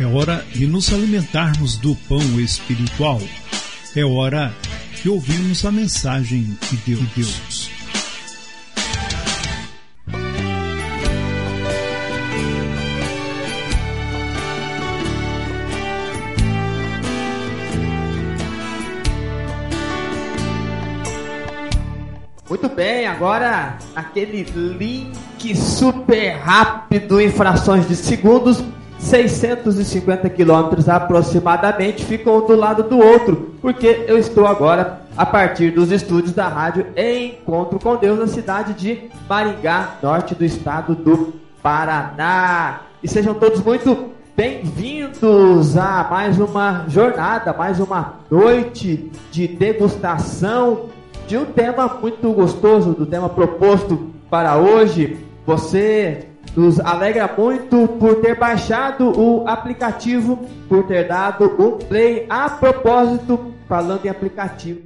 É hora de nos alimentarmos do pão espiritual. É hora de ouvirmos a mensagem de Deus. Muito bem, agora aquele link super rápido em frações de segundos 650 quilômetros aproximadamente ficam um do lado do outro, porque eu estou agora a partir dos estúdios da rádio em Encontro com Deus na cidade de Maringá, norte do estado do Paraná. E sejam todos muito bem-vindos a mais uma jornada, mais uma noite de degustação de um tema muito gostoso, do tema proposto para hoje. Você nos alegra muito por ter baixado o aplicativo, por ter dado um play. A propósito, falando em aplicativo,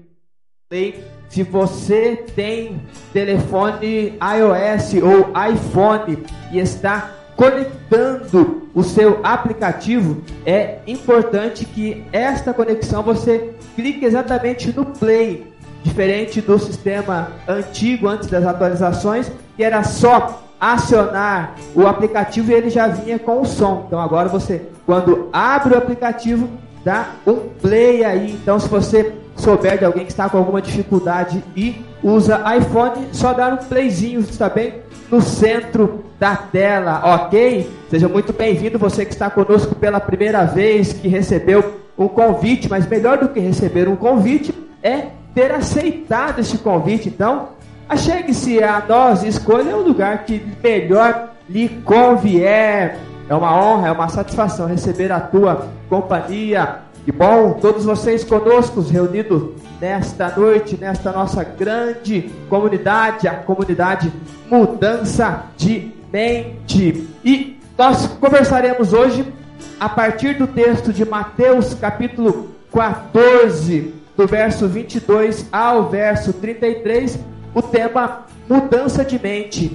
play, se você tem telefone iOS ou iPhone e está conectando o seu aplicativo, é importante que esta conexão você clique exatamente no play, diferente do sistema antigo antes das atualizações, que era só acionar o aplicativo e ele já vinha com o som. Então agora você, quando abre o aplicativo, dá um play aí. Então se você souber de alguém que está com alguma dificuldade e usa iPhone, só dar um playzinho, está bem no centro da tela, ok? Seja muito bem-vindo você que está conosco pela primeira vez, que recebeu um convite, mas melhor do que receber um convite é ter aceitado esse convite. Então, Achegue-se a nós e escolha o lugar que melhor lhe convier. É uma honra, é uma satisfação receber a tua companhia. Que bom, todos vocês conosco, reunidos nesta noite, nesta nossa grande comunidade, a comunidade Mudança de Mente. E nós conversaremos hoje a partir do texto de Mateus, capítulo 14, do verso 22 ao verso 33 o tema mudança de mente.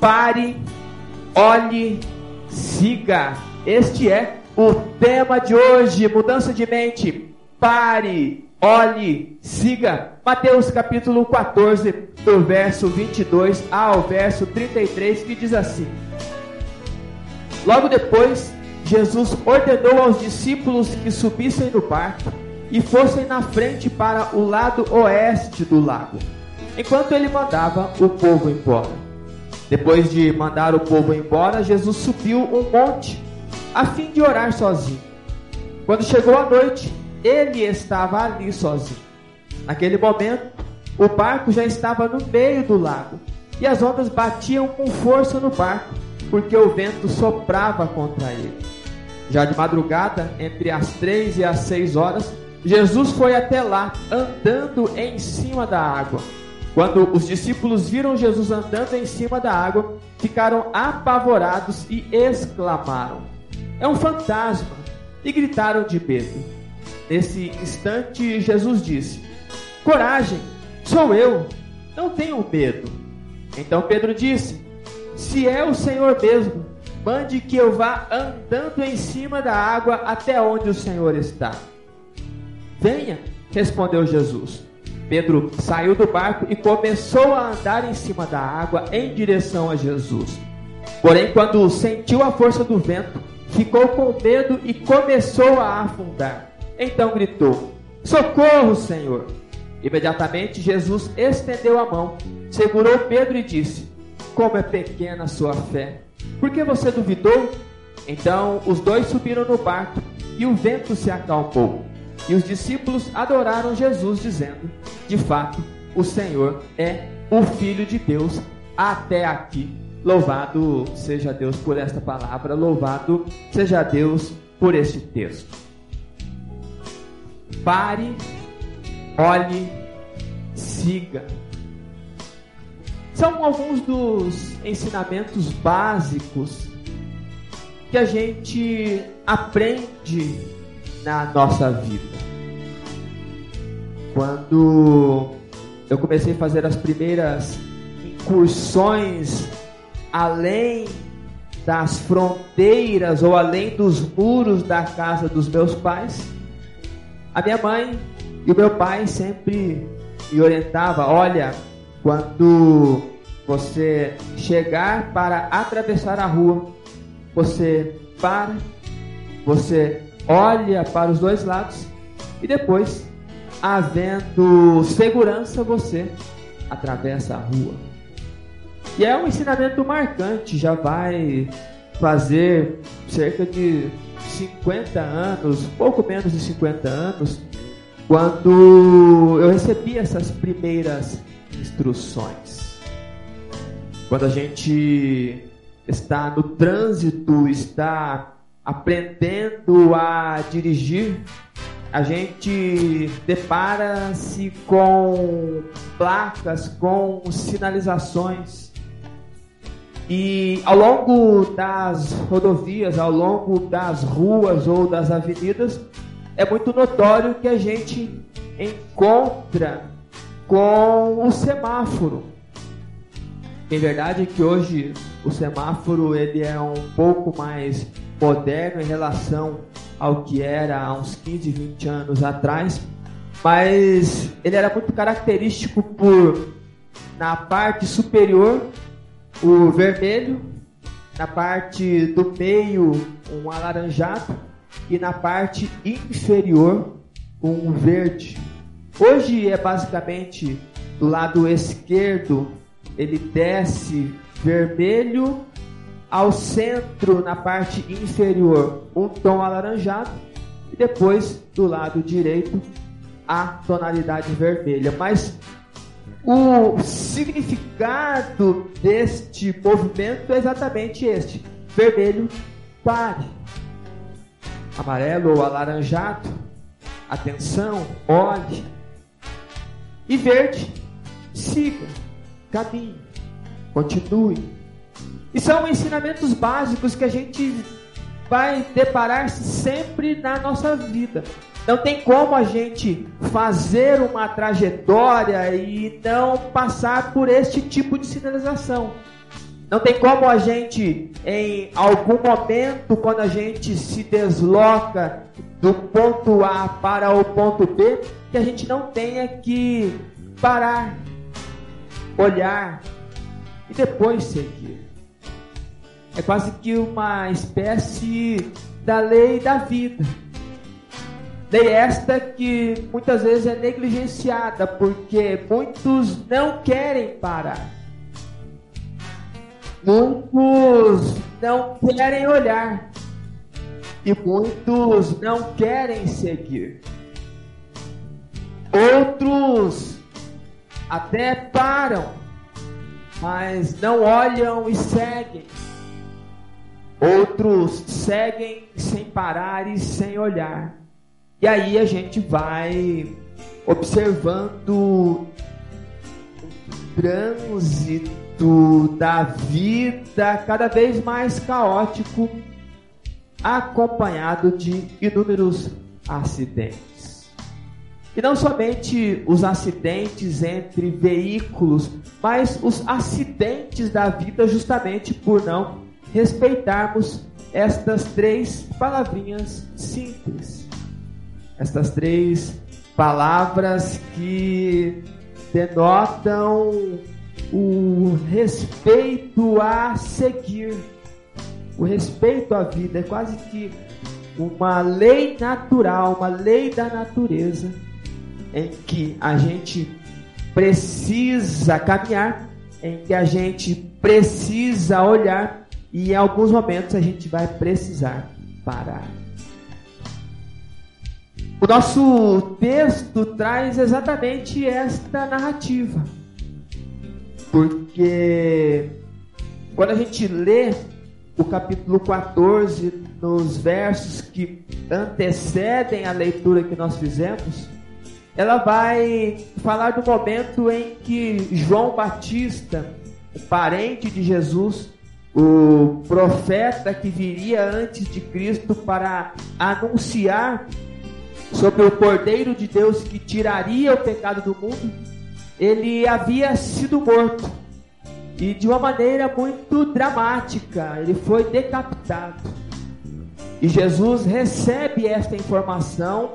Pare, olhe, siga. Este é o tema de hoje, mudança de mente. Pare, olhe, siga. Mateus capítulo 14, do verso 22 ao verso 33, que diz assim: Logo depois, Jesus ordenou aos discípulos que subissem no barco e fossem na frente para o lado oeste do lago enquanto ele mandava o povo embora. Depois de mandar o povo embora, Jesus subiu um monte a fim de orar sozinho. Quando chegou a noite, ele estava ali sozinho. Naquele momento, o barco já estava no meio do lago e as ondas batiam com força no barco, porque o vento soprava contra ele. Já de madrugada, entre as três e as seis horas, Jesus foi até lá, andando em cima da água. Quando os discípulos viram Jesus andando em cima da água, ficaram apavorados e exclamaram: É um fantasma! E gritaram de medo. Nesse instante, Jesus disse: Coragem, sou eu, não tenham medo. Então Pedro disse: Se é o Senhor mesmo, mande que eu vá andando em cima da água até onde o Senhor está. Venha, respondeu Jesus. Pedro saiu do barco e começou a andar em cima da água em direção a Jesus. Porém, quando sentiu a força do vento, ficou com medo e começou a afundar. Então gritou: Socorro, Senhor! Imediatamente Jesus estendeu a mão, segurou Pedro e disse: Como é pequena a sua fé! Por que você duvidou? Então os dois subiram no barco e o vento se acalmou. E os discípulos adoraram Jesus, dizendo: De fato, o Senhor é o Filho de Deus até aqui. Louvado seja Deus por esta palavra, louvado seja Deus por este texto. Pare, olhe, siga. São alguns dos ensinamentos básicos que a gente aprende na nossa vida. Quando eu comecei a fazer as primeiras incursões além das fronteiras ou além dos muros da casa dos meus pais, a minha mãe e o meu pai sempre me orientava, olha, quando você chegar para atravessar a rua, você para, você olha para os dois lados e depois, havendo segurança, você atravessa a rua. E é um ensinamento marcante, já vai fazer cerca de 50 anos, pouco menos de 50 anos, quando eu recebi essas primeiras instruções. Quando a gente está no trânsito, está aprendendo a dirigir, a gente depara-se com placas, com sinalizações. E ao longo das rodovias, ao longo das ruas ou das avenidas, é muito notório que a gente encontra com o semáforo. Em verdade é que hoje o semáforo ele é um pouco mais moderno em relação ao que era há uns 15, 20 anos atrás, mas ele era muito característico por na parte superior o vermelho, na parte do meio um alaranjado e na parte inferior um verde. Hoje é basicamente do lado esquerdo ele desce vermelho ao centro, na parte inferior, um tom alaranjado e depois do lado direito a tonalidade vermelha. Mas o significado deste movimento é exatamente este: vermelho, pare. Amarelo ou alaranjado, atenção, olhe. E verde, siga, caminhe, continue e são ensinamentos básicos que a gente vai deparar-se sempre na nossa vida. Não tem como a gente fazer uma trajetória e não passar por este tipo de sinalização. Não tem como a gente, em algum momento, quando a gente se desloca do ponto A para o ponto B, que a gente não tenha que parar, olhar e depois seguir. É quase que uma espécie da lei da vida. Lei esta que muitas vezes é negligenciada porque muitos não querem parar. Muitos não querem olhar. E muitos não querem seguir. Outros até param, mas não olham e seguem. Outros seguem sem parar e sem olhar. E aí a gente vai observando o trânsito da vida cada vez mais caótico, acompanhado de inúmeros acidentes. E não somente os acidentes entre veículos, mas os acidentes da vida justamente por não respeitarmos estas três palavrinhas simples. Estas três palavras que denotam o respeito a seguir, o respeito à vida. É quase que uma lei natural, uma lei da natureza, em que a gente precisa caminhar, em que a gente precisa olhar e em alguns momentos a gente vai precisar parar. O nosso texto traz exatamente esta narrativa. Porque quando a gente lê o capítulo 14, nos versos que antecedem a leitura que nós fizemos, ela vai falar do momento em que João Batista, o parente de Jesus, o profeta que viria antes de Cristo para anunciar sobre o Cordeiro de Deus que tiraria o pecado do mundo, ele havia sido morto. e de uma maneira muito dramática, ele foi decapitado. E Jesus recebe esta informação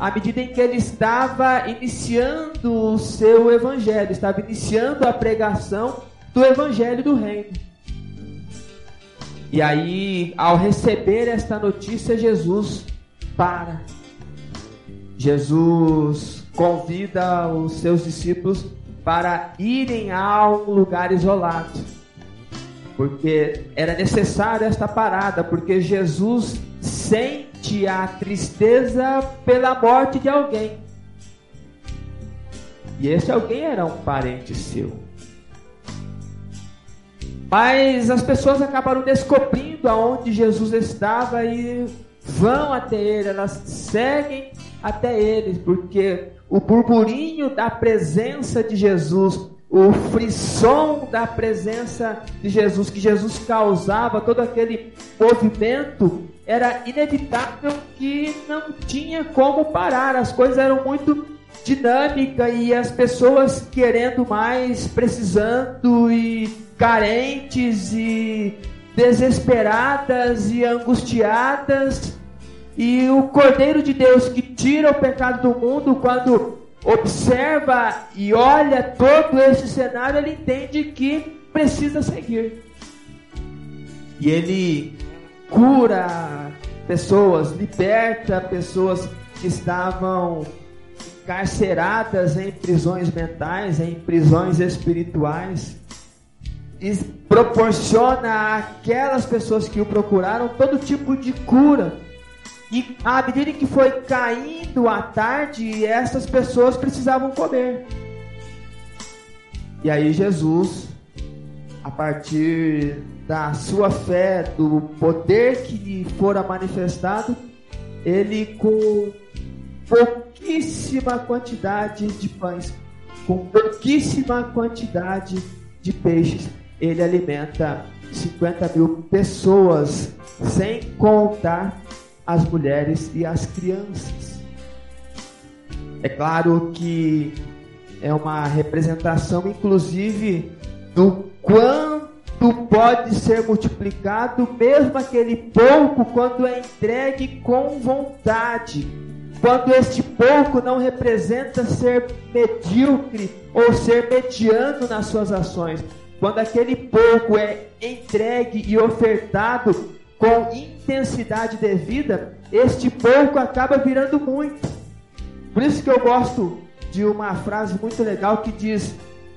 à medida em que ele estava iniciando o seu evangelho, estava iniciando a pregação do evangelho do reino. E aí, ao receber esta notícia, Jesus para. Jesus convida os seus discípulos para irem a um lugar isolado. Porque era necessário esta parada, porque Jesus sente a tristeza pela morte de alguém. E esse alguém era um parente seu. Mas as pessoas acabaram descobrindo aonde Jesus estava e vão até ele, elas seguem até ele, porque o burburinho da presença de Jesus, o frisson da presença de Jesus, que Jesus causava, todo aquele movimento, era inevitável que não tinha como parar. As coisas eram muito dinâmicas e as pessoas querendo mais, precisando e carentes e desesperadas e angustiadas e o Cordeiro de Deus que tira o pecado do mundo, quando observa e olha todo esse cenário, ele entende que precisa seguir. E ele cura pessoas, liberta pessoas que estavam encarceradas em prisões mentais, em prisões espirituais. E proporciona àquelas pessoas que o procuraram todo tipo de cura e à medida que foi caindo a tarde, essas pessoas precisavam comer. E aí Jesus, a partir da sua fé, do poder que lhe fora manifestado, ele com pouquíssima quantidade de pães, com pouquíssima quantidade de peixes, ele alimenta 50 mil pessoas, sem contar as mulheres e as crianças. É claro que é uma representação, inclusive, do quanto pode ser multiplicado, mesmo aquele pouco, quando é entregue com vontade. Quando este pouco não representa ser medíocre ou ser mediano nas suas ações. Quando aquele pouco é entregue e ofertado com intensidade devida, este pouco acaba virando muito. Por isso que eu gosto de uma frase muito legal que diz: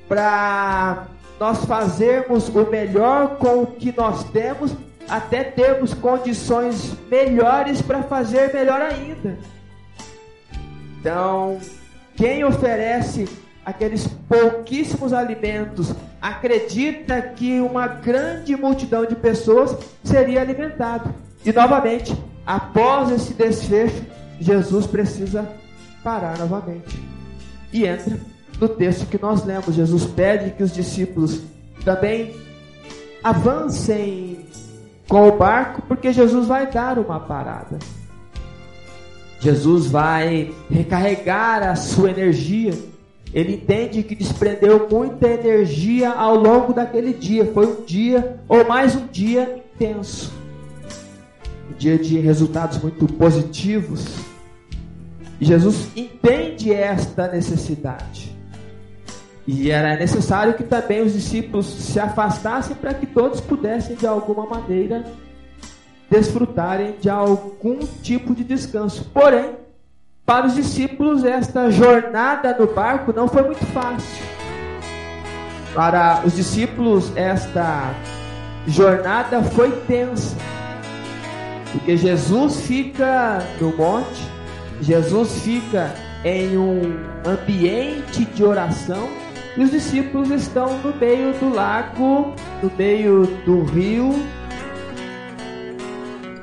para nós fazermos o melhor com o que nós temos, até termos condições melhores para fazer melhor ainda. Então, quem oferece aqueles pouquíssimos alimentos, acredita que uma grande multidão de pessoas seria alimentada. E novamente, após esse desfecho, Jesus precisa parar novamente. E entra no texto que nós lemos. Jesus pede que os discípulos também avancem com o barco, porque Jesus vai dar uma parada. Jesus vai recarregar a sua energia ele entende que desprendeu muita energia ao longo daquele dia. Foi um dia, ou mais um dia intenso. Um dia de resultados muito positivos. E Jesus entende esta necessidade. E era necessário que também os discípulos se afastassem para que todos pudessem, de alguma maneira, desfrutarem de algum tipo de descanso. Porém, para os discípulos, esta jornada no barco não foi muito fácil. Para os discípulos, esta jornada foi tensa. Porque Jesus fica no monte, Jesus fica em um ambiente de oração e os discípulos estão no meio do lago, no meio do rio,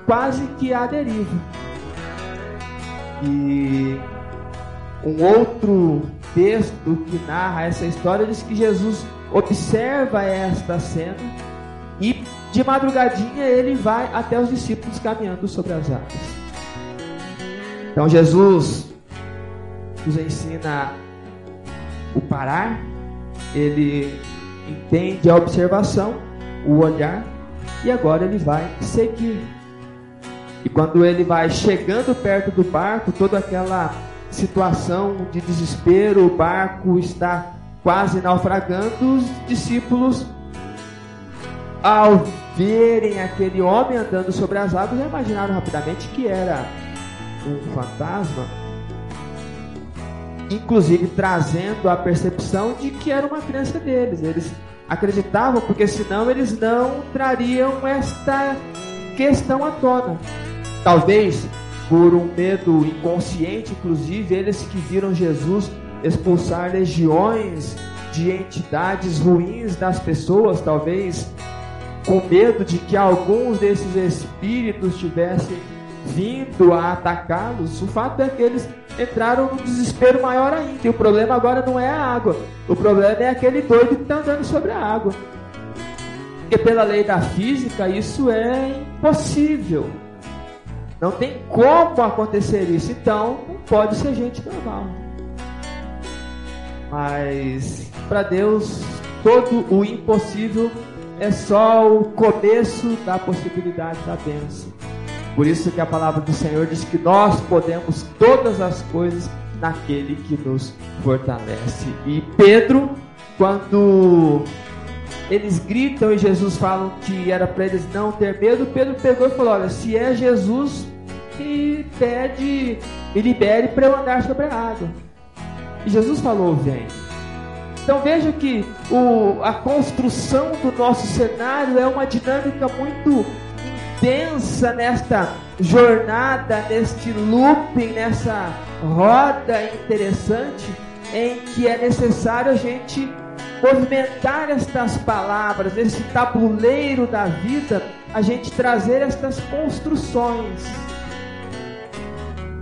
quase que à deriva. E um outro texto que narra essa história diz que Jesus observa esta cena e de madrugadinha ele vai até os discípulos caminhando sobre as águas. Então Jesus nos ensina o parar, ele entende a observação, o olhar, e agora ele vai seguir. Quando ele vai chegando perto do barco, toda aquela situação de desespero, o barco está quase naufragando, os discípulos, ao verem aquele homem andando sobre as águas, já imaginaram rapidamente que era um fantasma, inclusive trazendo a percepção de que era uma crença deles. Eles acreditavam, porque senão eles não trariam esta questão à tona. Talvez por um medo inconsciente, inclusive eles que viram Jesus expulsar legiões de entidades ruins das pessoas, talvez com medo de que alguns desses espíritos tivessem vindo a atacá-los. O fato é que eles entraram num desespero maior ainda. E o problema agora não é a água, o problema é aquele doido que está andando sobre a água. Porque pela lei da física isso é impossível. Não tem como acontecer isso. Então não pode ser gente normal. Mas para Deus, todo o impossível é só o começo da possibilidade da bênção. Por isso que a palavra do Senhor diz que nós podemos todas as coisas naquele que nos fortalece. E Pedro, quando eles gritam e Jesus falam que era para eles não ter medo, Pedro pegou e falou: Olha, se é Jesus, que pede e libere para eu andar sobre a água. E Jesus falou: Vem. Então veja que o, a construção do nosso cenário é uma dinâmica muito intensa nesta jornada, neste looping, nessa roda interessante, em que é necessário a gente movimentar estas palavras, esse tabuleiro da vida, a gente trazer estas construções.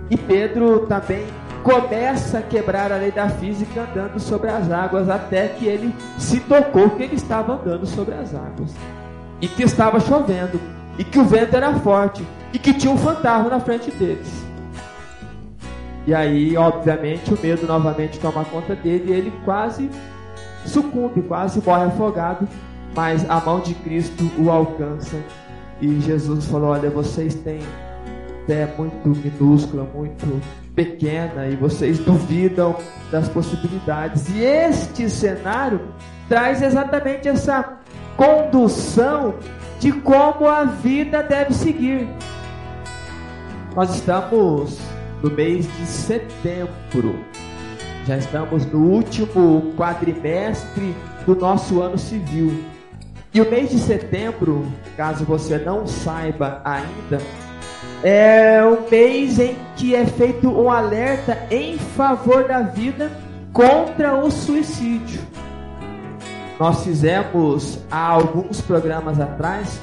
E Pedro também começa a quebrar a lei da física andando sobre as águas, até que ele se tocou que ele estava andando sobre as águas, e que estava chovendo, e que o vento era forte, e que tinha um fantasma na frente deles. E aí, obviamente, o medo novamente toma conta dele e ele quase sucumbe, quase morre afogado, mas a mão de Cristo o alcança. E Jesus falou: Olha, vocês têm fé muito minúscula, muito pequena, e vocês duvidam das possibilidades. E este cenário traz exatamente essa condução de como a vida deve seguir. Nós estamos no mês de setembro. Já estamos no último quadrimestre do nosso ano civil. E o mês de setembro, caso você não saiba ainda, é o mês em que é feito um alerta em favor da vida contra o suicídio. Nós fizemos há alguns programas atrás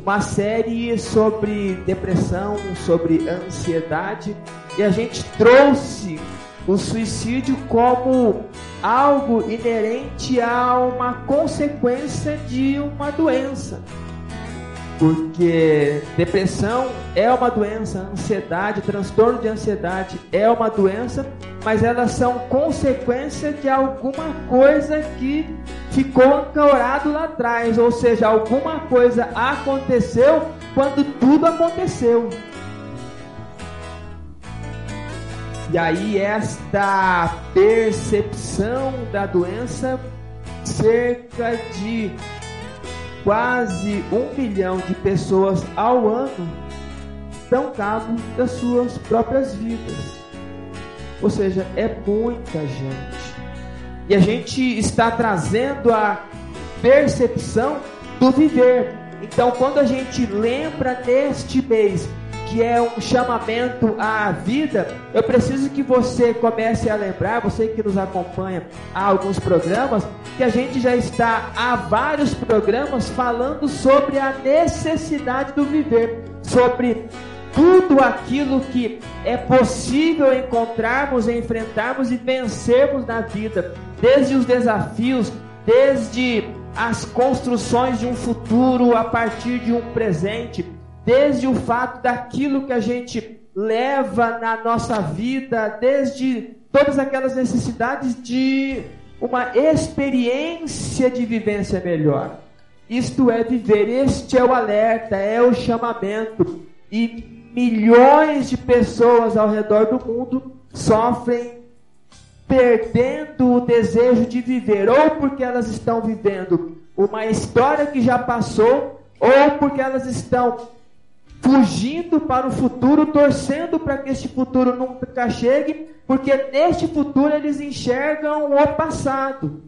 uma série sobre depressão, sobre ansiedade, e a gente trouxe o suicídio como algo inerente a uma consequência de uma doença. Porque depressão é uma doença, ansiedade, transtorno de ansiedade é uma doença, mas elas são consequência de alguma coisa que ficou ancorado lá atrás, ou seja, alguma coisa aconteceu quando tudo aconteceu. E aí esta percepção da doença, cerca de quase um milhão de pessoas ao ano dão cabo das suas próprias vidas. Ou seja, é muita gente. E a gente está trazendo a percepção do viver. Então, quando a gente lembra neste mês que é um chamamento à vida, eu preciso que você comece a lembrar, você que nos acompanha há alguns programas, que a gente já está há vários programas falando sobre a necessidade do viver, sobre tudo aquilo que é possível encontrarmos, enfrentarmos e vencermos na vida, desde os desafios, desde as construções de um futuro a partir de um presente desde o fato daquilo que a gente leva na nossa vida, desde todas aquelas necessidades de uma experiência de vivência melhor. Isto é viver, este é o alerta, é o chamamento. E milhões de pessoas ao redor do mundo sofrem perdendo o desejo de viver, ou porque elas estão vivendo uma história que já passou, ou porque elas estão fugindo para o futuro, torcendo para que este futuro nunca chegue, porque neste futuro eles enxergam o passado.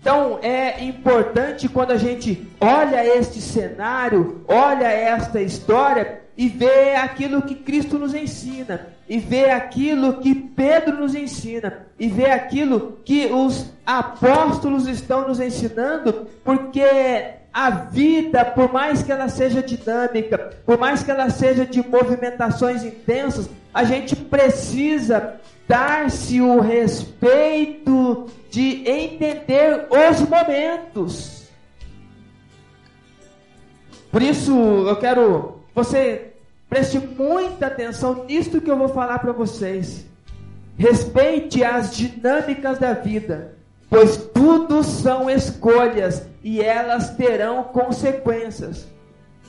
Então é importante quando a gente olha este cenário, olha esta história e vê aquilo que Cristo nos ensina, e vê aquilo que Pedro nos ensina, e vê aquilo que os apóstolos estão nos ensinando, porque a vida, por mais que ela seja dinâmica, por mais que ela seja de movimentações intensas, a gente precisa dar-se o respeito de entender os momentos. Por isso, eu quero você preste muita atenção nisto que eu vou falar para vocês. Respeite as dinâmicas da vida, pois tudo são escolhas e elas terão consequências.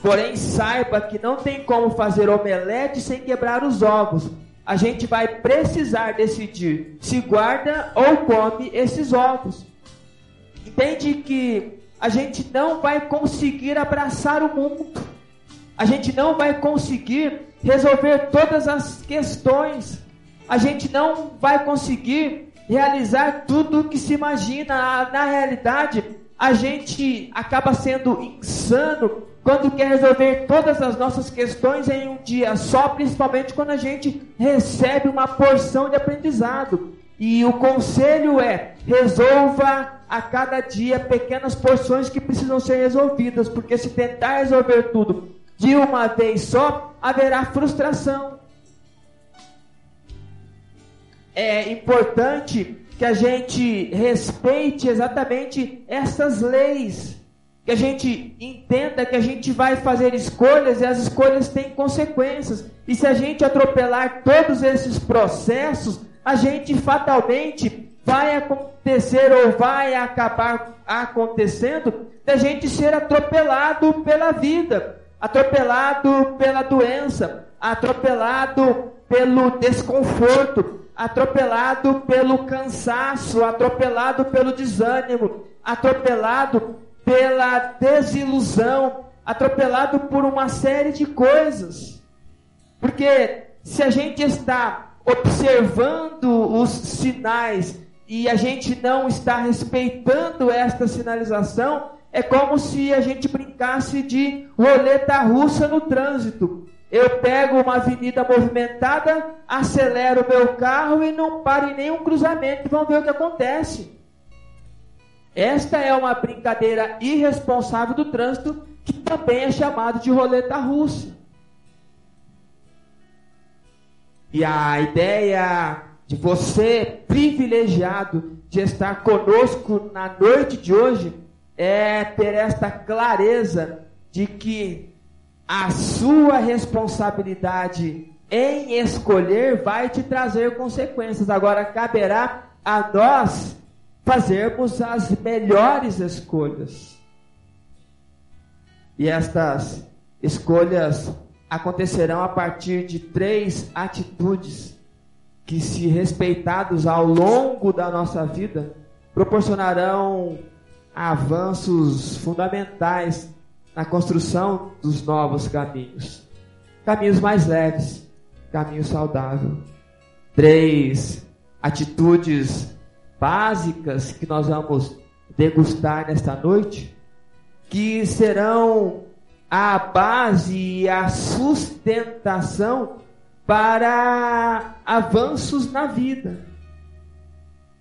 Porém, saiba que não tem como fazer omelete sem quebrar os ovos. A gente vai precisar decidir se guarda ou come esses ovos. Entende que a gente não vai conseguir abraçar o mundo. A gente não vai conseguir resolver todas as questões. A gente não vai conseguir realizar tudo o que se imagina. Na realidade, a gente acaba sendo insano quando quer resolver todas as nossas questões em um dia só, principalmente quando a gente recebe uma porção de aprendizado. E o conselho é: resolva a cada dia pequenas porções que precisam ser resolvidas, porque se tentar resolver tudo de uma vez só, haverá frustração. É importante que a gente respeite exatamente essas leis, que a gente entenda que a gente vai fazer escolhas e as escolhas têm consequências. E se a gente atropelar todos esses processos, a gente fatalmente vai acontecer ou vai acabar acontecendo da gente ser atropelado pela vida, atropelado pela doença, atropelado pelo desconforto, atropelado pelo cansaço, atropelado pelo desânimo, atropelado pela desilusão, atropelado por uma série de coisas. Porque se a gente está observando os sinais e a gente não está respeitando esta sinalização, é como se a gente brincasse de roleta russa no trânsito. Eu pego uma avenida movimentada, acelero o meu carro e não paro em nenhum cruzamento. Vamos ver o que acontece. Esta é uma brincadeira irresponsável do trânsito que também é chamado de roleta russa. E a ideia de você privilegiado de estar conosco na noite de hoje é ter esta clareza de que a sua responsabilidade em escolher vai te trazer consequências. Agora caberá a nós fazermos as melhores escolhas. E estas escolhas acontecerão a partir de três atitudes que, se respeitados ao longo da nossa vida, proporcionarão avanços fundamentais na construção dos novos caminhos. Caminhos mais leves, caminho saudável. Três atitudes básicas que nós vamos degustar nesta noite, que serão a base e a sustentação para avanços na vida.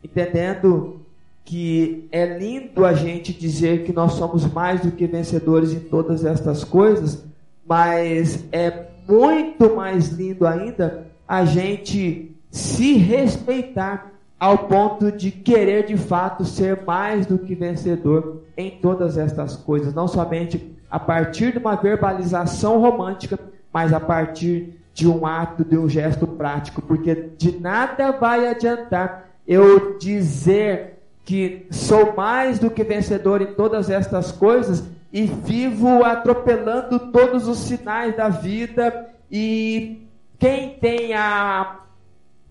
Entendendo que é lindo a gente dizer que nós somos mais do que vencedores em todas estas coisas, mas é muito mais lindo ainda a gente se respeitar ao ponto de querer de fato ser mais do que vencedor em todas estas coisas, não somente a partir de uma verbalização romântica, mas a partir de um ato, de um gesto prático, porque de nada vai adiantar eu dizer que sou mais do que vencedor em todas estas coisas e vivo atropelando todos os sinais da vida e quem tem a,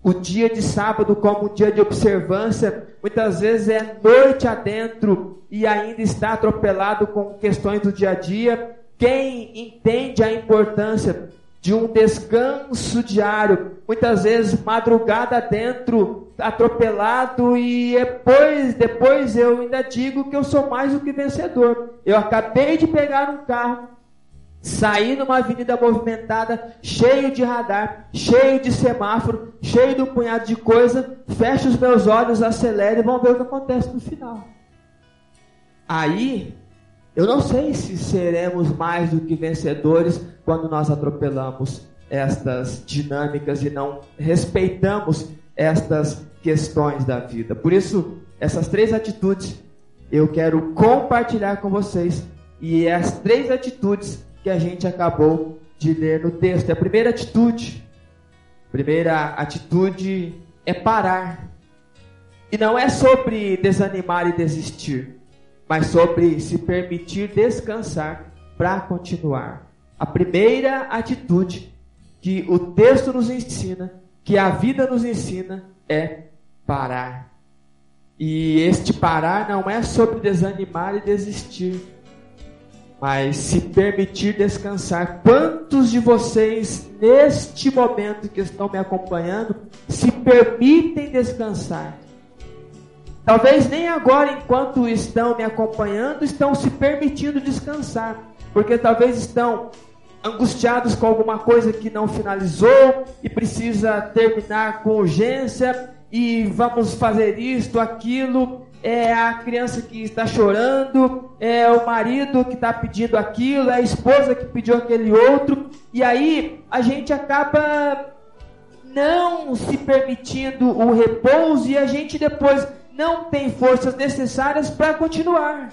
o dia de sábado como um dia de observância, muitas vezes é noite adentro e ainda está atropelado com questões do dia a dia. Quem entende a importância de um descanso diário, muitas vezes madrugada dentro, atropelado e depois, depois eu ainda digo que eu sou mais do que vencedor. Eu acabei de pegar um carro, sair numa avenida movimentada, cheio de radar, cheio de semáforo, cheio de um punhado de coisa, fecho os meus olhos, acelero e vamos ver o que acontece no final. Aí eu não sei se seremos mais do que vencedores quando nós atropelamos estas dinâmicas e não respeitamos estas questões da vida. Por isso, essas três atitudes eu quero compartilhar com vocês e é as três atitudes que a gente acabou de ler no texto. A primeira atitude, a primeira atitude é parar. E não é sobre desanimar e desistir mas sobre se permitir descansar para continuar. A primeira atitude que o texto nos ensina, que a vida nos ensina, é parar. E este parar não é sobre desanimar e desistir, mas se permitir descansar. Quantos de vocês, neste momento que estão me acompanhando, se permitem descansar? Talvez nem agora, enquanto estão me acompanhando, estão se permitindo descansar, porque talvez estão angustiados com alguma coisa que não finalizou e precisa terminar com urgência e vamos fazer isto, aquilo. É a criança que está chorando, é o marido que está pedindo aquilo, é a esposa que pediu aquele outro, e aí a gente acaba não se permitindo o repouso e a gente depois não tem forças necessárias para continuar.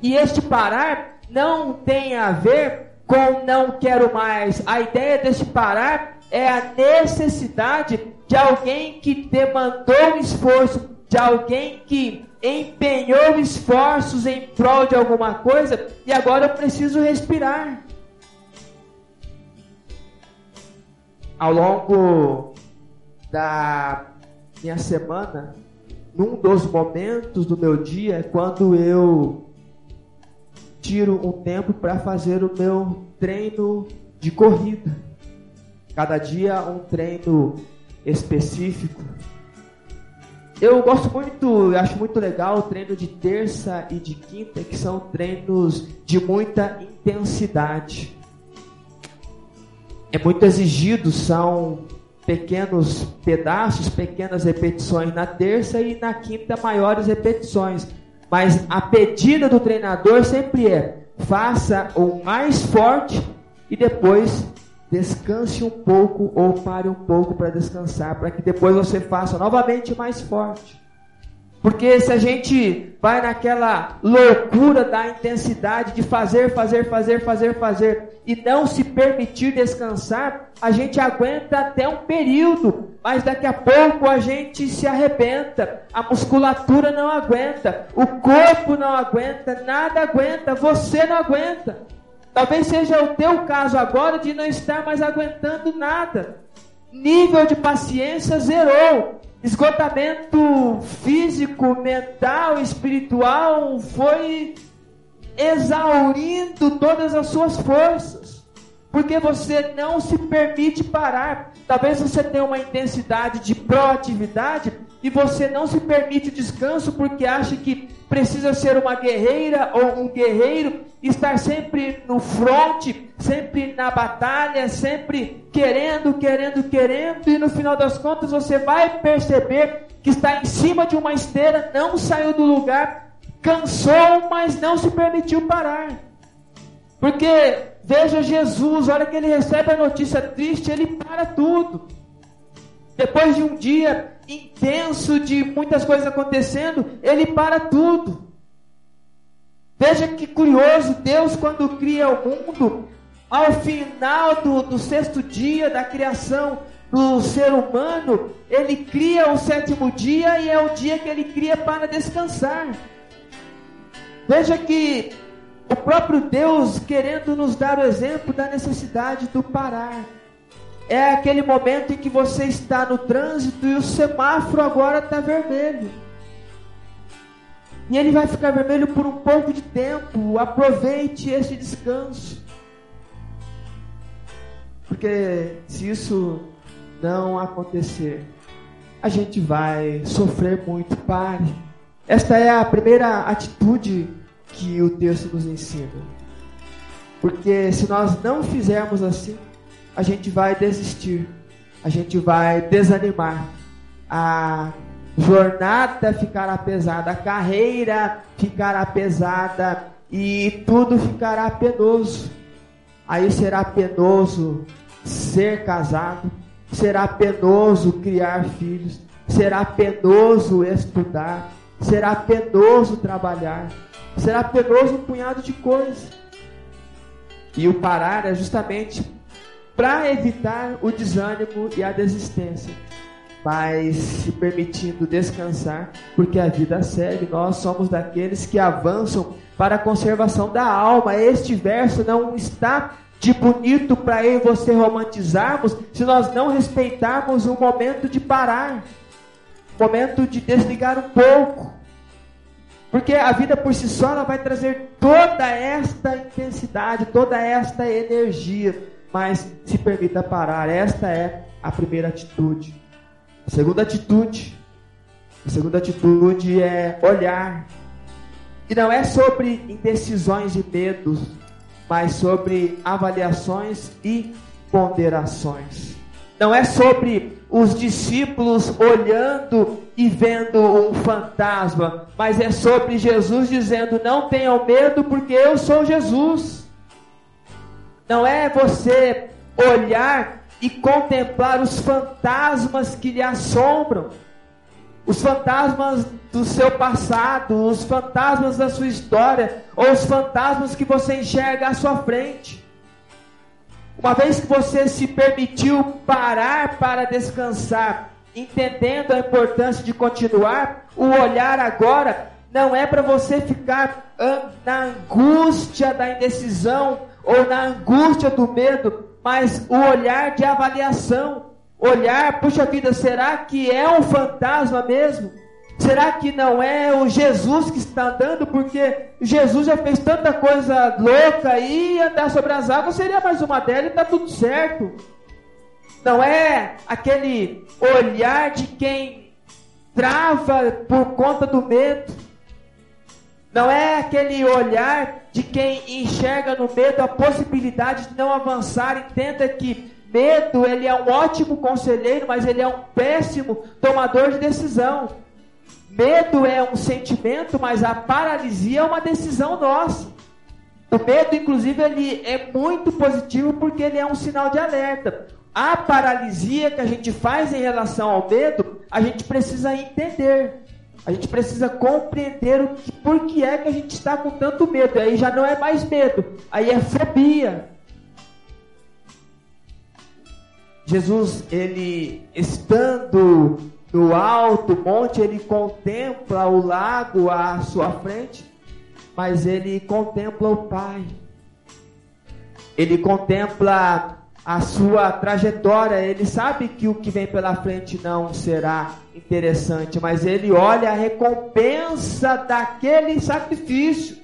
E este parar não tem a ver com não quero mais. A ideia deste parar é a necessidade de alguém que demandou esforço, de alguém que empenhou esforços em prol de alguma coisa e agora eu preciso respirar. Ao longo da minha semana, num dos momentos do meu dia é quando eu tiro um tempo para fazer o meu treino de corrida. Cada dia um treino específico. Eu gosto muito, acho muito legal o treino de terça e de quinta, que são treinos de muita intensidade. É muito exigido, são pequenos pedaços, pequenas repetições na terça e na quinta maiores repetições. Mas a pedida do treinador sempre é: faça o mais forte e depois descanse um pouco ou pare um pouco para descansar, para que depois você faça novamente mais forte. Porque se a gente vai naquela loucura da intensidade de fazer, fazer, fazer, fazer, fazer e não se permitir descansar, a gente aguenta até um período, mas daqui a pouco a gente se arrebenta, a musculatura não aguenta, o corpo não aguenta, nada aguenta, você não aguenta. Talvez seja o teu caso agora de não estar mais aguentando nada. Nível de paciência zerou esgotamento físico, mental, espiritual foi exaurindo todas as suas forças, porque você não se permite parar. Talvez você tenha uma intensidade de proatividade e você não se permite descanso porque acha que precisa ser uma guerreira ou um guerreiro, estar sempre no fronte, sempre na batalha, sempre querendo, querendo, querendo, e no final das contas você vai perceber que está em cima de uma esteira, não saiu do lugar, cansou, mas não se permitiu parar. Porque veja Jesus, olha que ele recebe a notícia triste, ele para tudo. Depois de um dia intenso de muitas coisas acontecendo, ele para tudo. Veja que curioso, Deus quando cria o mundo, ao final do, do sexto dia da criação, do ser humano, ele cria o sétimo dia e é o dia que ele cria para descansar. Veja que o próprio Deus querendo nos dar o exemplo da necessidade do parar. É aquele momento em que você está no trânsito e o semáforo agora está vermelho. E ele vai ficar vermelho por um pouco de tempo. Aproveite esse descanso. Porque se isso não acontecer, a gente vai sofrer muito. Pare. Esta é a primeira atitude que o texto nos ensina. Porque se nós não fizermos assim, a gente vai desistir, a gente vai desanimar, a jornada ficará pesada, a carreira ficará pesada e tudo ficará penoso. Aí será penoso ser casado, será penoso criar filhos, será penoso estudar, será penoso trabalhar, será penoso um punhado de coisas. E o parar é justamente para evitar o desânimo e a desistência, mas se permitindo descansar, porque a vida segue. Nós somos daqueles que avançam para a conservação da alma. Este verso não está de bonito para eu e você romantizarmos se nós não respeitarmos o momento de parar, o momento de desligar um pouco. Porque a vida por si só ela vai trazer toda esta intensidade, toda esta energia, mas se permita parar. Esta é a primeira atitude. A segunda atitude, a segunda atitude é olhar. E não é sobre indecisões e medos, mas sobre avaliações e ponderações. Não é sobre os discípulos olhando e vendo um fantasma, mas é sobre Jesus dizendo: Não tenham medo, porque eu sou Jesus. Não é você olhar e contemplar os fantasmas que lhe assombram, os fantasmas do seu passado, os fantasmas da sua história, ou os fantasmas que você enxerga à sua frente. Uma vez que você se permitiu parar para descansar, entendendo a importância de continuar, o olhar agora não é para você ficar na angústia da indecisão ou na angústia do medo, mas o olhar de avaliação olhar, puxa vida, será que é um fantasma mesmo? Será que não é o Jesus que está andando? Porque Jesus já fez tanta coisa louca e andar sobre as águas seria mais uma delas e está tudo certo. Não é aquele olhar de quem trava por conta do medo. Não é aquele olhar de quem enxerga no medo a possibilidade de não avançar. Entenda que Medo, ele é um ótimo conselheiro, mas ele é um péssimo tomador de decisão. Medo é um sentimento, mas a paralisia é uma decisão nossa. O medo, inclusive, ele é muito positivo porque ele é um sinal de alerta. A paralisia que a gente faz em relação ao medo, a gente precisa entender. A gente precisa compreender o que, por que é que a gente está com tanto medo. Aí já não é mais medo, aí é fobia. Jesus, ele estando no alto monte, ele contempla o lago à sua frente, mas ele contempla o Pai. Ele contempla a sua trajetória, ele sabe que o que vem pela frente não será interessante, mas ele olha a recompensa daquele sacrifício.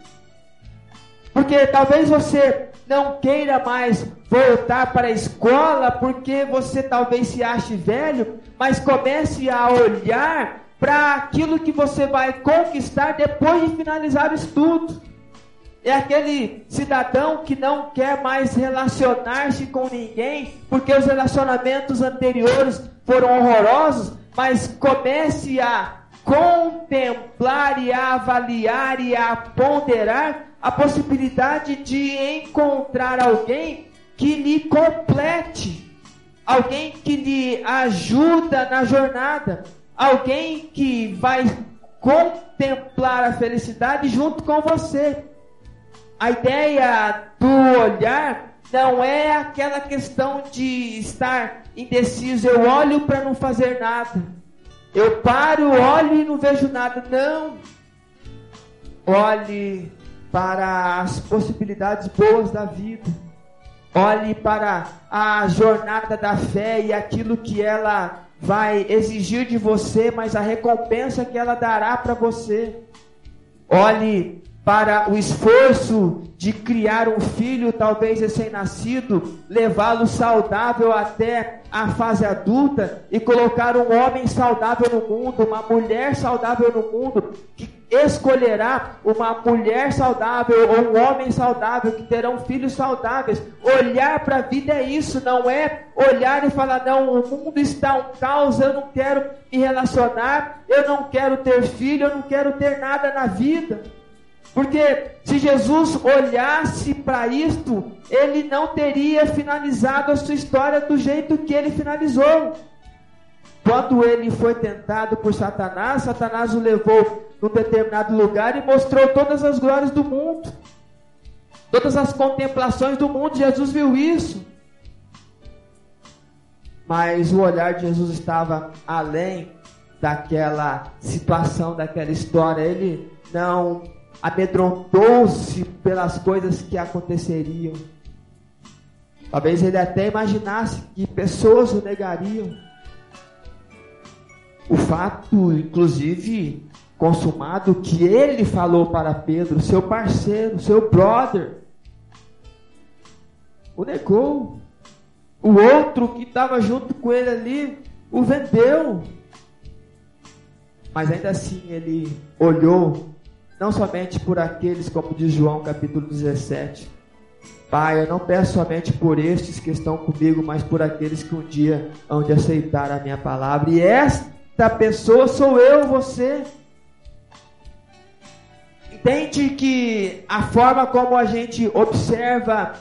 Porque talvez você não queira mais voltar para a escola porque você talvez se ache velho, mas comece a olhar para aquilo que você vai conquistar depois de finalizar o estudo. É aquele cidadão que não quer mais relacionar-se com ninguém, porque os relacionamentos anteriores foram horrorosos, mas comece a contemplar e a avaliar e a ponderar a possibilidade de encontrar alguém que lhe complete, alguém que lhe ajuda na jornada, alguém que vai contemplar a felicidade junto com você. A ideia do olhar não é aquela questão de estar indeciso, eu olho para não fazer nada. Eu paro, olho e não vejo nada. Não. Olhe para as possibilidades boas da vida. Olhe para a jornada da fé e aquilo que ela vai exigir de você, mas a recompensa que ela dará para você. Olhe para o esforço de criar um filho, talvez recém-nascido, levá-lo saudável até a fase adulta e colocar um homem saudável no mundo, uma mulher saudável no mundo, que escolherá uma mulher saudável ou um homem saudável que terão filhos saudáveis. Olhar para a vida é isso, não é olhar e falar: não, o mundo está um caos, eu não quero me relacionar, eu não quero ter filho, eu não quero ter nada na vida. Porque se Jesus olhasse para isto, ele não teria finalizado a sua história do jeito que ele finalizou. Quando ele foi tentado por Satanás, Satanás o levou num determinado lugar e mostrou todas as glórias do mundo. Todas as contemplações do mundo, Jesus viu isso. Mas o olhar de Jesus estava além daquela situação, daquela história. Ele não amedrontou-se pelas coisas que aconteceriam. Talvez ele até imaginasse que pessoas o negariam. O fato, inclusive, consumado que ele falou para Pedro, seu parceiro, seu brother, o negou. O outro que estava junto com ele ali o vendeu. Mas ainda assim ele olhou não somente por aqueles, como diz João capítulo 17. Pai, eu não peço somente por estes que estão comigo, mas por aqueles que um dia hão de aceitar a minha palavra. E esta pessoa sou eu, você. Entende que a forma como a gente observa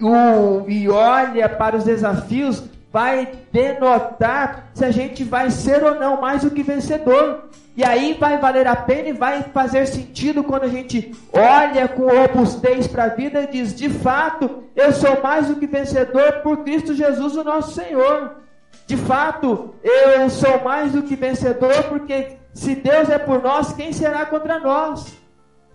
o, e olha para os desafios vai denotar se a gente vai ser ou não mais do que vencedor. E aí vai valer a pena e vai fazer sentido quando a gente olha com robustez para a vida e diz: de fato, eu sou mais do que vencedor por Cristo Jesus, o nosso Senhor. De fato, eu sou mais do que vencedor porque se Deus é por nós, quem será contra nós?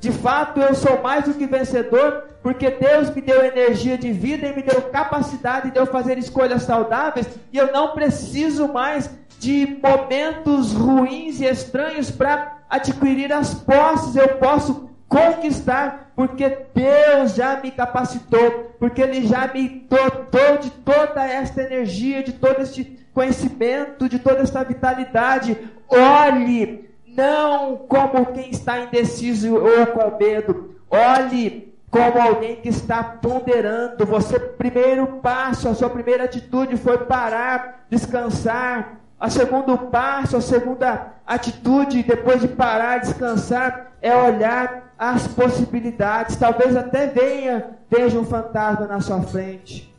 De fato, eu sou mais do que vencedor, porque Deus me deu energia de vida e me deu capacidade de eu fazer escolhas saudáveis, e eu não preciso mais de momentos ruins e estranhos para adquirir as posses. Eu posso conquistar, porque Deus já me capacitou, porque Ele já me dotou de toda esta energia, de todo este conhecimento, de toda esta vitalidade. Olhe não como quem está indeciso ou com medo. Olhe como alguém que está ponderando. Você primeiro passo, a sua primeira atitude foi parar, descansar. A segundo passo, a segunda atitude depois de parar, descansar, é olhar as possibilidades. Talvez até venha, veja um fantasma na sua frente.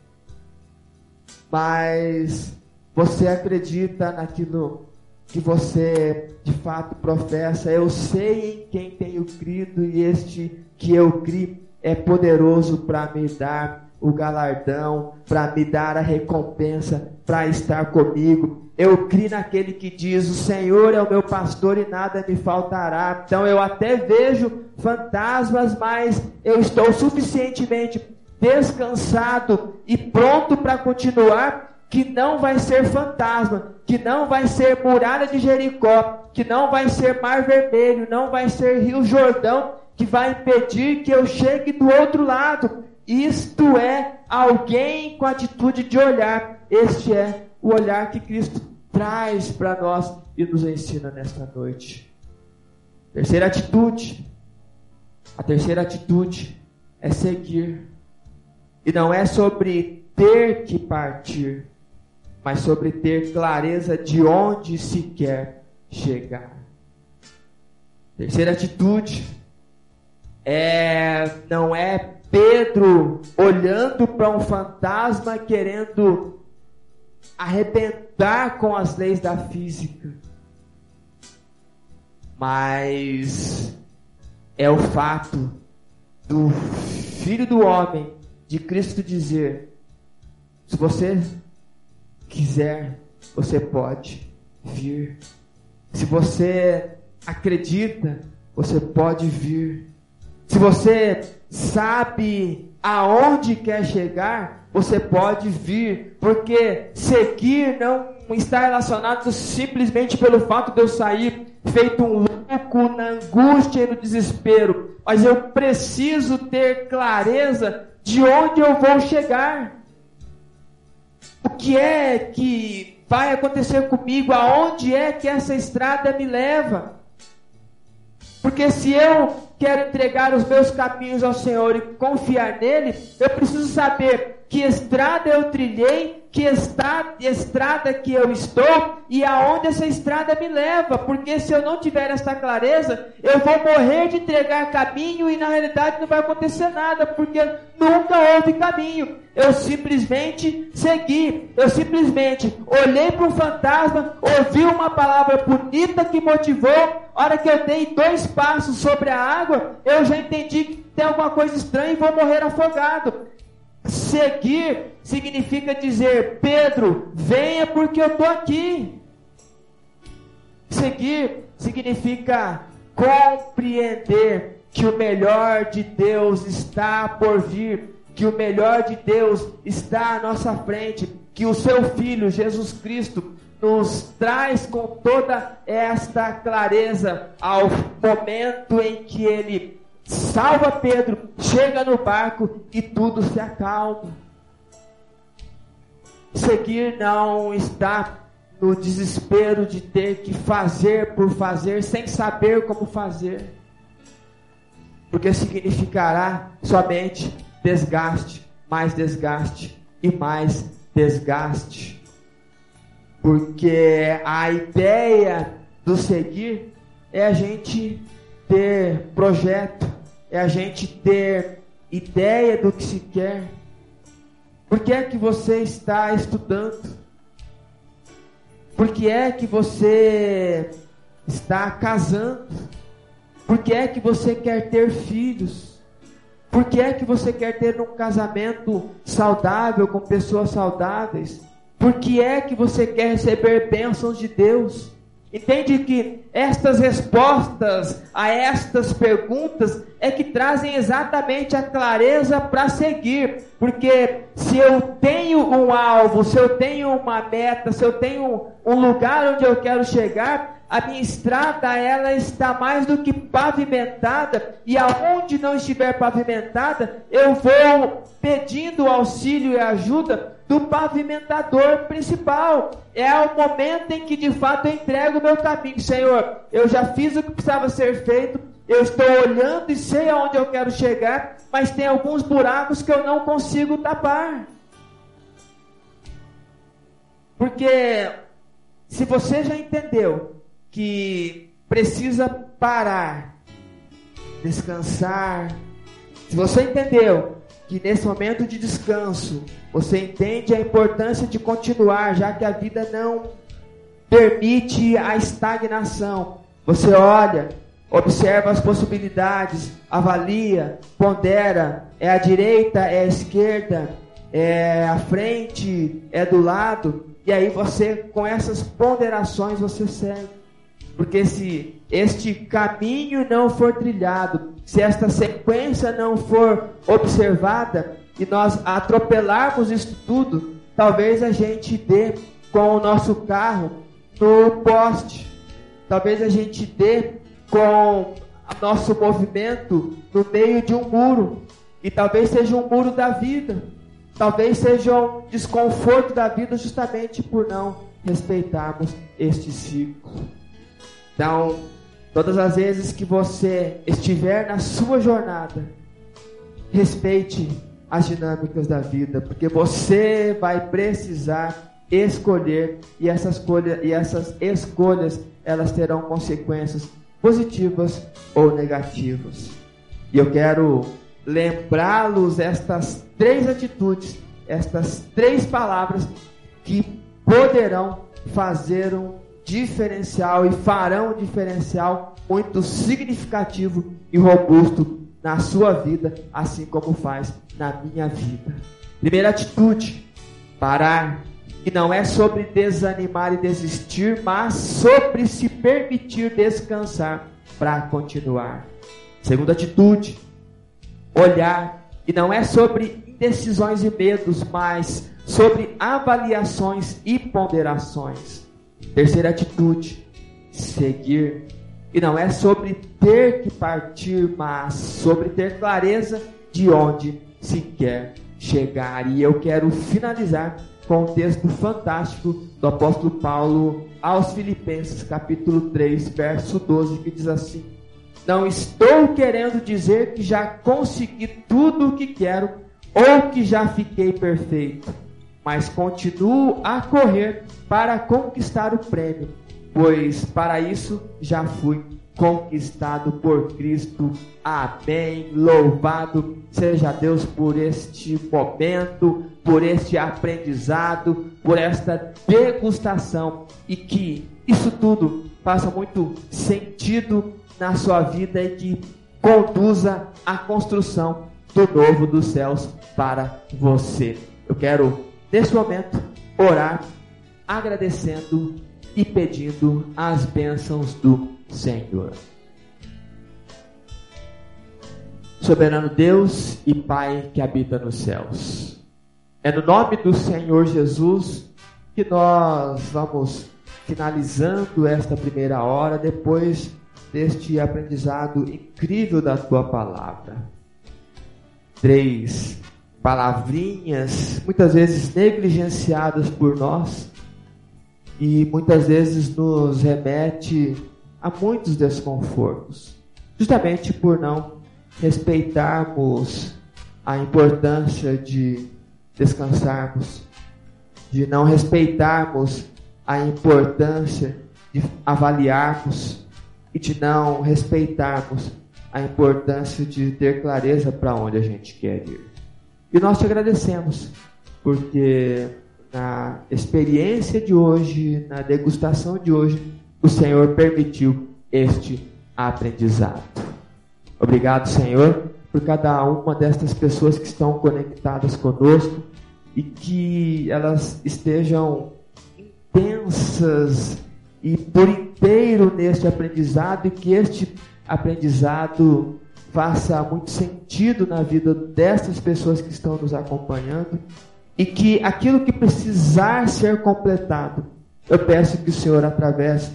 Mas você acredita naquilo que você de fato professa. Eu sei em quem tenho crido e este que eu criei é poderoso para me dar o galardão, para me dar a recompensa, para estar comigo. Eu criei naquele que diz: O Senhor é o meu pastor e nada me faltará. Então eu até vejo fantasmas, mas eu estou suficientemente descansado e pronto para continuar que não vai ser fantasma, que não vai ser muralha de Jericó, que não vai ser mar vermelho, não vai ser rio Jordão, que vai impedir que eu chegue do outro lado. Isto é alguém com atitude de olhar. Este é o olhar que Cristo traz para nós e nos ensina nesta noite. Terceira atitude. A terceira atitude é seguir. E não é sobre ter que partir, mas sobre ter clareza de onde se quer chegar. Terceira atitude é não é Pedro olhando para um fantasma querendo arrebentar com as leis da física. Mas é o fato do filho do homem de Cristo dizer: se você quiser, você pode vir. Se você acredita, você pode vir. Se você sabe aonde quer chegar, você pode vir, porque seguir não está relacionado simplesmente pelo fato de eu sair feito um louco na angústia e no desespero, mas eu preciso ter clareza de onde eu vou chegar. O que é que vai acontecer comigo? Aonde é que essa estrada me leva? Porque se eu quero entregar os meus caminhos ao Senhor e confiar nele, eu preciso saber que estrada eu trilhei, que está, estrada que eu estou e aonde essa estrada me leva. Porque se eu não tiver essa clareza, eu vou morrer de entregar caminho e na realidade não vai acontecer nada, porque nunca houve caminho. Eu simplesmente segui, eu simplesmente olhei para o fantasma, ouvi uma palavra bonita que motivou. A hora que eu dei dois passos sobre a água, eu já entendi que tem alguma coisa estranha e vou morrer afogado. Seguir significa dizer: Pedro, venha porque eu estou aqui. Seguir significa compreender que o melhor de Deus está por vir, que o melhor de Deus está à nossa frente, que o seu Filho Jesus Cristo nos traz com toda esta clareza ao momento em que ele salva Pedro, chega no barco e tudo se acalma. Seguir não está no desespero de ter que fazer por fazer, sem saber como fazer, porque significará somente desgaste, mais desgaste e mais desgaste. Porque a ideia do seguir é a gente ter projeto, é a gente ter ideia do que se quer. Por que é que você está estudando? Por que é que você está casando? Por que é que você quer ter filhos? Por que é que você quer ter um casamento saudável com pessoas saudáveis? Por que é que você quer receber bênçãos de Deus? Entende que estas respostas a estas perguntas é que trazem exatamente a clareza para seguir. Porque se eu tenho um alvo, se eu tenho uma meta, se eu tenho um lugar onde eu quero chegar, a minha estrada ela está mais do que pavimentada e aonde não estiver pavimentada, eu vou pedindo auxílio e ajuda do pavimentador principal. É o momento em que de fato eu entrego o meu caminho. Senhor, eu já fiz o que precisava ser feito, eu estou olhando e sei aonde eu quero chegar, mas tem alguns buracos que eu não consigo tapar. Porque se você já entendeu que precisa parar, descansar, se você entendeu que nesse momento de descanso você entende a importância de continuar, já que a vida não permite a estagnação. Você olha, observa as possibilidades, avalia, pondera, é a direita, é a esquerda, é a frente, é do lado, e aí você, com essas ponderações, você segue. Porque se este caminho não for trilhado, se esta sequência não for observada e nós atropelarmos isso tudo, talvez a gente dê com o nosso carro no poste, talvez a gente dê com o nosso movimento no meio de um muro, e talvez seja um muro da vida, talvez seja um desconforto da vida justamente por não respeitarmos este ciclo. Então, todas as vezes que você estiver na sua jornada, respeite as dinâmicas da vida, porque você vai precisar escolher e essas, e essas escolhas elas terão consequências positivas ou negativas. E eu quero lembrá-los estas três atitudes, estas três palavras que poderão fazer um diferencial e farão um diferencial muito significativo e robusto na sua vida, assim como faz na minha vida. Primeira atitude: parar. E não é sobre desanimar e desistir, mas sobre se permitir descansar para continuar. Segunda atitude: olhar. E não é sobre indecisões e medos, mas sobre avaliações e ponderações. Terceira atitude: seguir. E não é sobre ter que partir, mas sobre ter clareza de onde se quer chegar. E eu quero finalizar com um texto fantástico do apóstolo Paulo aos Filipenses, capítulo 3, verso 12, que diz assim: Não estou querendo dizer que já consegui tudo o que quero ou que já fiquei perfeito, mas continuo a correr para conquistar o prêmio pois para isso já fui conquistado por Cristo. Amém. Louvado seja Deus por este momento, por este aprendizado, por esta degustação e que isso tudo faça muito sentido na sua vida e que conduza à construção do novo dos céus para você. Eu quero nesse momento orar agradecendo e pedindo as bênçãos do Senhor. Soberano Deus e Pai que habita nos céus. É no nome do Senhor Jesus que nós vamos finalizando esta primeira hora depois deste aprendizado incrível da tua palavra. Três palavrinhas, muitas vezes negligenciadas por nós, e muitas vezes nos remete a muitos desconfortos, justamente por não respeitarmos a importância de descansarmos, de não respeitarmos a importância de avaliarmos e de não respeitarmos a importância de ter clareza para onde a gente quer ir. E nós te agradecemos, porque na experiência de hoje, na degustação de hoje, o Senhor permitiu este aprendizado. Obrigado, Senhor, por cada uma destas pessoas que estão conectadas conosco e que elas estejam intensas e por inteiro neste aprendizado e que este aprendizado faça muito sentido na vida destas pessoas que estão nos acompanhando e que aquilo que precisar ser completado, eu peço que o Senhor, através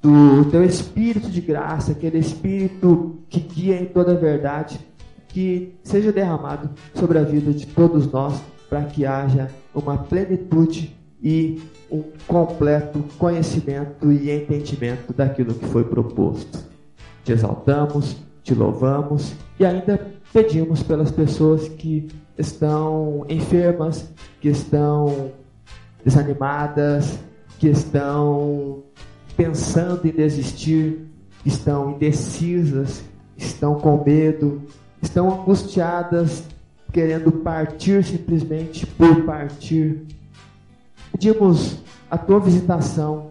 do teu Espírito de graça, aquele Espírito que guia em toda a verdade, que seja derramado sobre a vida de todos nós, para que haja uma plenitude e um completo conhecimento e entendimento daquilo que foi proposto. Te exaltamos, te louvamos e ainda pedimos pelas pessoas que estão enfermas, que estão desanimadas, que estão pensando em desistir, estão indecisas, estão com medo, estão angustiadas, querendo partir simplesmente por partir. Pedimos a tua visitação,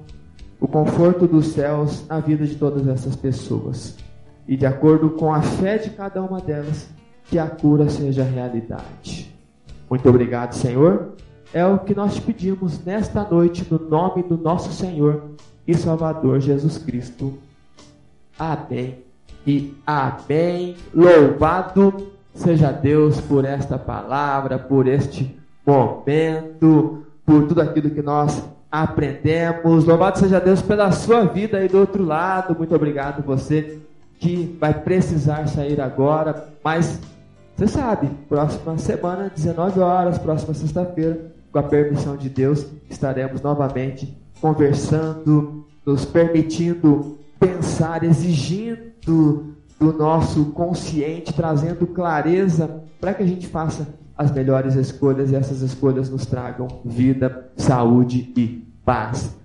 o conforto dos céus na vida de todas essas pessoas. E de acordo com a fé de cada uma delas, que a cura seja realidade. Muito obrigado, Senhor. É o que nós te pedimos nesta noite, no nome do nosso Senhor e Salvador Jesus Cristo. Amém e amém. Louvado seja Deus por esta palavra, por este momento, por tudo aquilo que nós aprendemos. Louvado seja Deus pela sua vida aí do outro lado. Muito obrigado você que vai precisar sair agora, mas você sabe, próxima semana, 19 horas, próxima sexta-feira, com a permissão de Deus, estaremos novamente conversando, nos permitindo pensar, exigindo do nosso consciente, trazendo clareza para que a gente faça as melhores escolhas e essas escolhas nos tragam vida, saúde e paz.